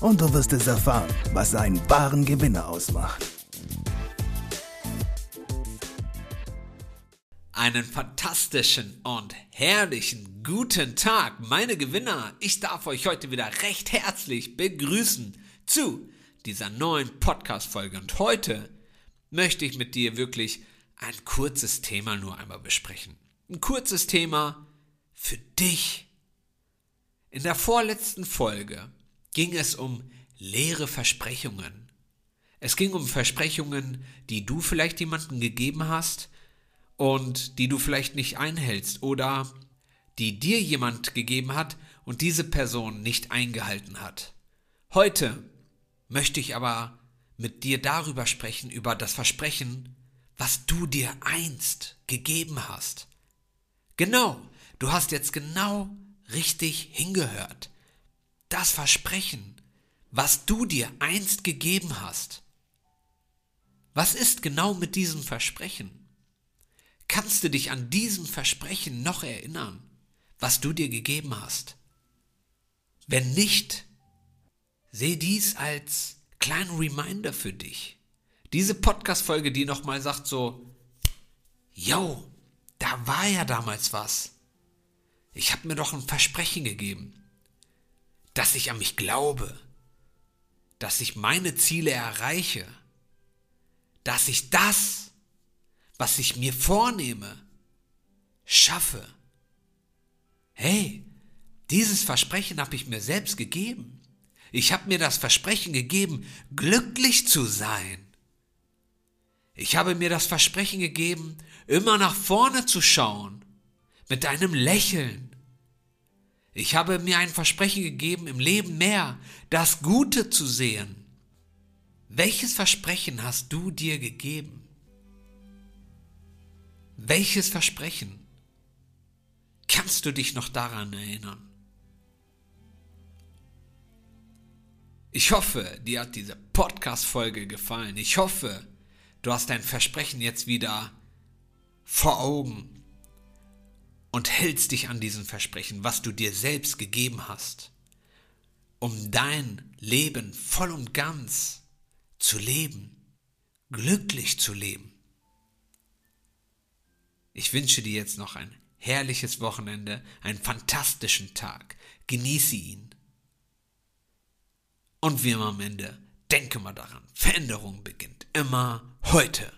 und du wirst es erfahren, was einen wahren Gewinner ausmacht. Einen fantastischen und herrlichen guten Tag, meine Gewinner. Ich darf euch heute wieder recht herzlich begrüßen zu dieser neuen Podcast-Folge. Und heute möchte ich mit dir wirklich ein kurzes Thema nur einmal besprechen. Ein kurzes Thema für dich. In der vorletzten Folge ging es um leere Versprechungen. Es ging um Versprechungen, die du vielleicht jemandem gegeben hast und die du vielleicht nicht einhältst oder die dir jemand gegeben hat und diese Person nicht eingehalten hat. Heute möchte ich aber mit dir darüber sprechen, über das Versprechen, was du dir einst gegeben hast. Genau, du hast jetzt genau richtig hingehört. Das Versprechen, was du dir einst gegeben hast. Was ist genau mit diesem Versprechen? Kannst du dich an diesem Versprechen noch erinnern, was du dir gegeben hast? Wenn nicht, seh dies als kleinen Reminder für dich. Diese Podcast-Folge, die nochmal sagt so, yo, da war ja damals was. Ich habe mir doch ein Versprechen gegeben, dass ich an mich glaube, dass ich meine Ziele erreiche, dass ich das, was ich mir vornehme, schaffe. Hey, dieses Versprechen habe ich mir selbst gegeben. Ich habe mir das Versprechen gegeben, glücklich zu sein. Ich habe mir das Versprechen gegeben, immer nach vorne zu schauen, mit einem Lächeln. Ich habe mir ein Versprechen gegeben, im Leben mehr das Gute zu sehen. Welches Versprechen hast du dir gegeben? Welches Versprechen? Kannst du dich noch daran erinnern? Ich hoffe, dir hat diese Podcast-Folge gefallen. Ich hoffe, du hast dein Versprechen jetzt wieder vor Augen und hältst dich an diesen Versprechen, was du dir selbst gegeben hast, um dein Leben voll und ganz zu leben, glücklich zu leben. Ich wünsche dir jetzt noch ein herrliches Wochenende, einen fantastischen Tag. Genieße ihn. Und wie immer am Ende, denke mal daran, Veränderung beginnt immer heute.